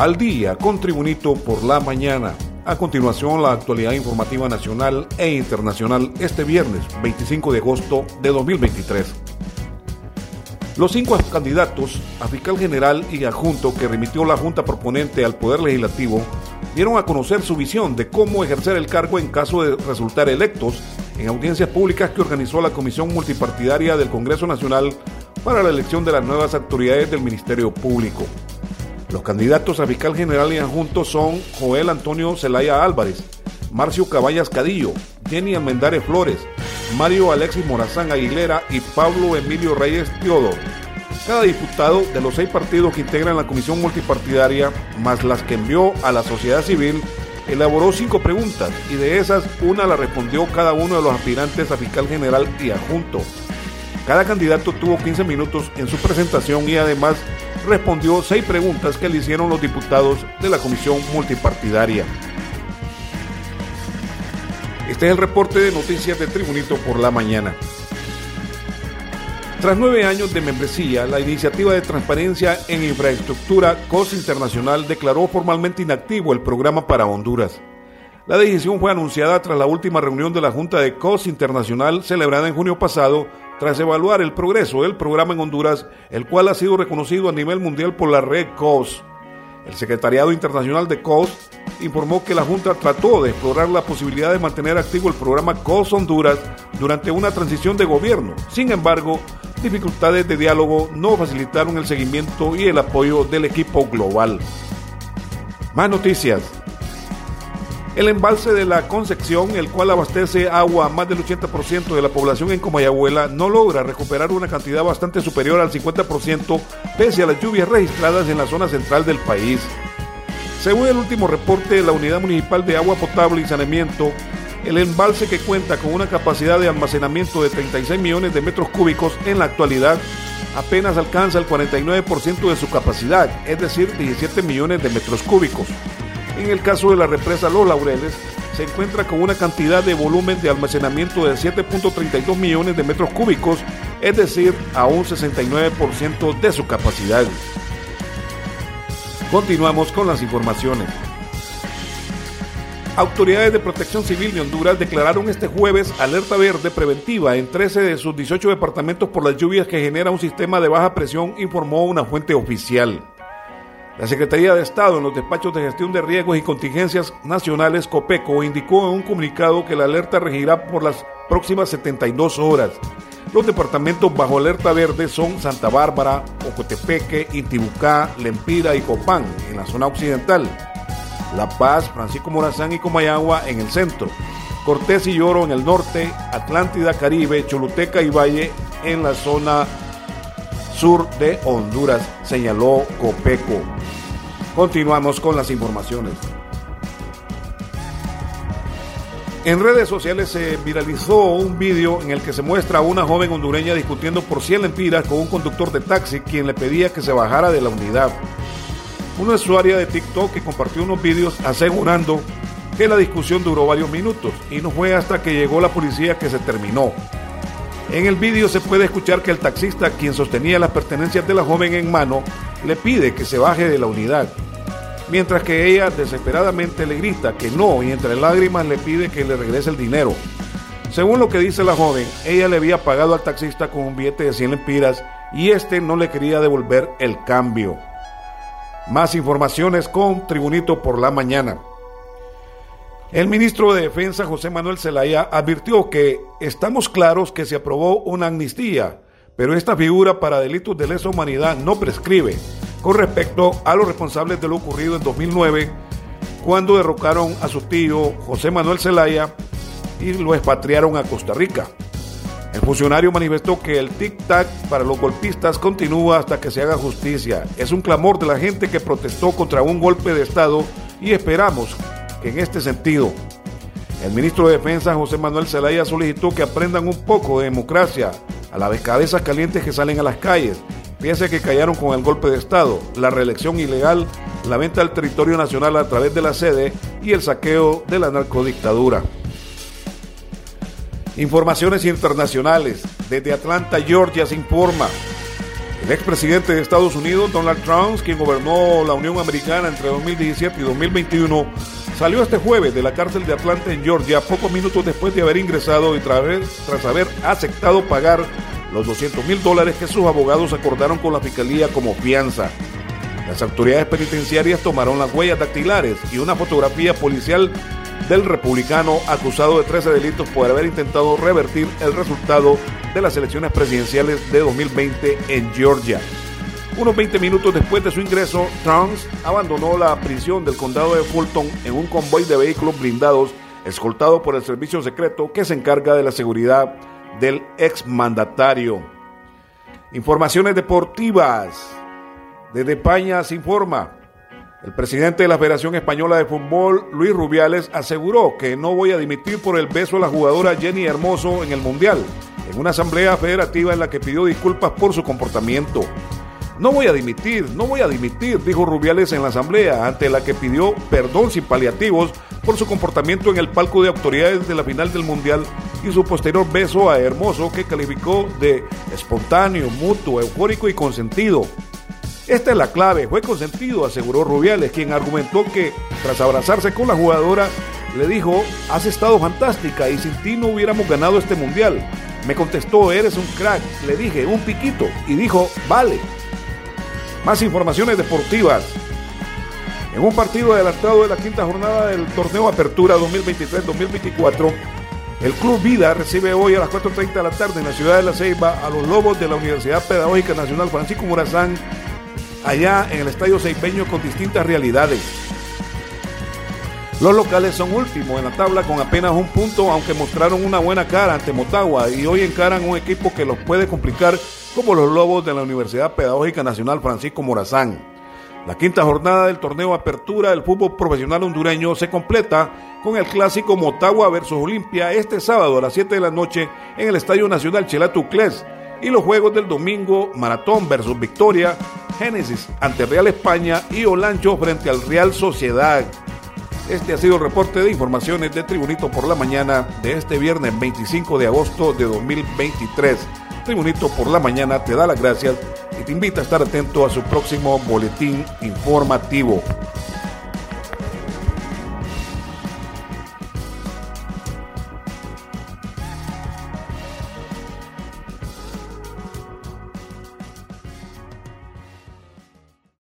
Al día con Tribunito por la mañana. A continuación, la actualidad informativa nacional e internacional este viernes 25 de agosto de 2023. Los cinco candidatos a fiscal general y adjunto que remitió la Junta Proponente al Poder Legislativo dieron a conocer su visión de cómo ejercer el cargo en caso de resultar electos en audiencias públicas que organizó la Comisión Multipartidaria del Congreso Nacional para la elección de las nuevas autoridades del Ministerio Público. Los candidatos a fiscal general y adjunto son Joel Antonio Zelaya Álvarez, Marcio Caballas Cadillo, Jenny Almendares Flores, Mario Alexis Morazán Aguilera y Pablo Emilio Reyes Teodoro. Cada diputado de los seis partidos que integran la comisión multipartidaria, más las que envió a la sociedad civil, elaboró cinco preguntas y de esas una la respondió cada uno de los aspirantes a fiscal general y adjunto. Cada candidato tuvo 15 minutos en su presentación y además respondió seis preguntas que le hicieron los diputados de la comisión multipartidaria. Este es el reporte de noticias de Tribunito por la mañana. Tras nueve años de membresía, la iniciativa de transparencia en infraestructura COS Internacional declaró formalmente inactivo el programa para Honduras. La decisión fue anunciada tras la última reunión de la Junta de COS Internacional celebrada en junio pasado tras evaluar el progreso del programa en Honduras, el cual ha sido reconocido a nivel mundial por la red COS. El Secretariado Internacional de COS informó que la Junta trató de explorar la posibilidad de mantener activo el programa COS Honduras durante una transición de gobierno. Sin embargo, dificultades de diálogo no facilitaron el seguimiento y el apoyo del equipo global. Más noticias. El embalse de la Concepción, el cual abastece agua a más del 80% de la población en Comayagüela, no logra recuperar una cantidad bastante superior al 50% pese a las lluvias registradas en la zona central del país. Según el último reporte de la Unidad Municipal de Agua Potable y Saneamiento, el embalse que cuenta con una capacidad de almacenamiento de 36 millones de metros cúbicos en la actualidad apenas alcanza el 49% de su capacidad, es decir, 17 millones de metros cúbicos. En el caso de la represa Los Laureles, se encuentra con una cantidad de volumen de almacenamiento de 7.32 millones de metros cúbicos, es decir, a un 69% de su capacidad. Continuamos con las informaciones. Autoridades de Protección Civil de Honduras declararon este jueves alerta verde preventiva en 13 de sus 18 departamentos por las lluvias que genera un sistema de baja presión, informó una fuente oficial. La Secretaría de Estado en los despachos de gestión de riesgos y contingencias nacionales COPECO indicó en un comunicado que la alerta regirá por las próximas 72 horas. Los departamentos bajo alerta verde son Santa Bárbara, Ocotepeque, Intibucá, Lempira y Copán en la zona occidental. La Paz, Francisco Morazán y Comayagua en el centro. Cortés y Lloro en el norte, Atlántida, Caribe, Choluteca y Valle en la zona sur de Honduras, señaló Copeco. Continuamos con las informaciones. En redes sociales se viralizó un vídeo en el que se muestra a una joven hondureña discutiendo por 100 lempiras con un conductor de taxi quien le pedía que se bajara de la unidad. Una usuaria de TikTok que compartió unos vídeos asegurando que la discusión duró varios minutos y no fue hasta que llegó la policía que se terminó. En el vídeo se puede escuchar que el taxista, quien sostenía las pertenencias de la joven en mano, le pide que se baje de la unidad, mientras que ella desesperadamente le grita que no y entre lágrimas le pide que le regrese el dinero. Según lo que dice la joven, ella le había pagado al taxista con un billete de 100 lempiras y este no le quería devolver el cambio. Más informaciones con Tribunito por la mañana. El ministro de Defensa, José Manuel Zelaya, advirtió que estamos claros que se aprobó una amnistía, pero esta figura para delitos de lesa humanidad no prescribe con respecto a los responsables de lo ocurrido en 2009, cuando derrocaron a su tío José Manuel Zelaya y lo expatriaron a Costa Rica. El funcionario manifestó que el tic-tac para los golpistas continúa hasta que se haga justicia. Es un clamor de la gente que protestó contra un golpe de Estado y esperamos que en este sentido el ministro de Defensa José Manuel Zelaya solicitó que aprendan un poco de democracia a la vez cabezas calientes que salen a las calles. Piense que callaron con el golpe de Estado, la reelección ilegal, la venta del territorio nacional a través de la sede y el saqueo de la narcodictadura. Informaciones internacionales. Desde Atlanta, Georgia, se informa. El expresidente de Estados Unidos, Donald Trump, quien gobernó la Unión Americana entre 2017 y 2021, salió este jueves de la cárcel de Atlanta en Georgia pocos minutos después de haber ingresado y tras haber aceptado pagar los 200 mil dólares que sus abogados acordaron con la fiscalía como fianza. Las autoridades penitenciarias tomaron las huellas dactilares y una fotografía policial del republicano acusado de 13 delitos por haber intentado revertir el resultado de las elecciones presidenciales de 2020 en Georgia. Unos 20 minutos después de su ingreso, Trump abandonó la prisión del condado de Fulton en un convoy de vehículos blindados escoltado por el servicio secreto que se encarga de la seguridad del exmandatario. Informaciones deportivas. Desde España se informa. El presidente de la Federación Española de Fútbol, Luis Rubiales, aseguró que no voy a dimitir por el beso a la jugadora Jenny Hermoso en el Mundial, en una asamblea federativa en la que pidió disculpas por su comportamiento. No voy a dimitir, no voy a dimitir, dijo Rubiales en la asamblea, ante la que pidió perdón sin paliativos por su comportamiento en el palco de autoridades de la final del Mundial y su posterior beso a Hermoso que calificó de espontáneo, mutuo, eufórico y consentido. Esta es la clave, fue consentido, aseguró Rubiales, quien argumentó que tras abrazarse con la jugadora, le dijo, has estado fantástica y sin ti no hubiéramos ganado este mundial. Me contestó, eres un crack. Le dije, un piquito. Y dijo, vale. Más informaciones deportivas. En un partido adelantado de la quinta jornada del torneo Apertura 2023-2024, el Club Vida recibe hoy a las 4.30 de la tarde en la ciudad de La Ceiba a los Lobos de la Universidad Pedagógica Nacional Francisco Morazán allá en el Estadio Seipeño con distintas realidades. Los locales son últimos en la tabla con apenas un punto, aunque mostraron una buena cara ante Motagua y hoy encaran un equipo que los puede complicar como los Lobos de la Universidad Pedagógica Nacional Francisco Morazán. La quinta jornada del torneo Apertura del fútbol profesional hondureño se completa con el clásico Motagua versus Olimpia este sábado a las 7 de la noche en el Estadio Nacional Chelatucles y los juegos del domingo Maratón versus Victoria, Génesis ante Real España y Olancho frente al Real Sociedad. Este ha sido el reporte de informaciones de Tribunito por la mañana de este viernes 25 de agosto de 2023. Tribunito por la mañana te da las gracias y te invita a estar atento a su próximo boletín informativo.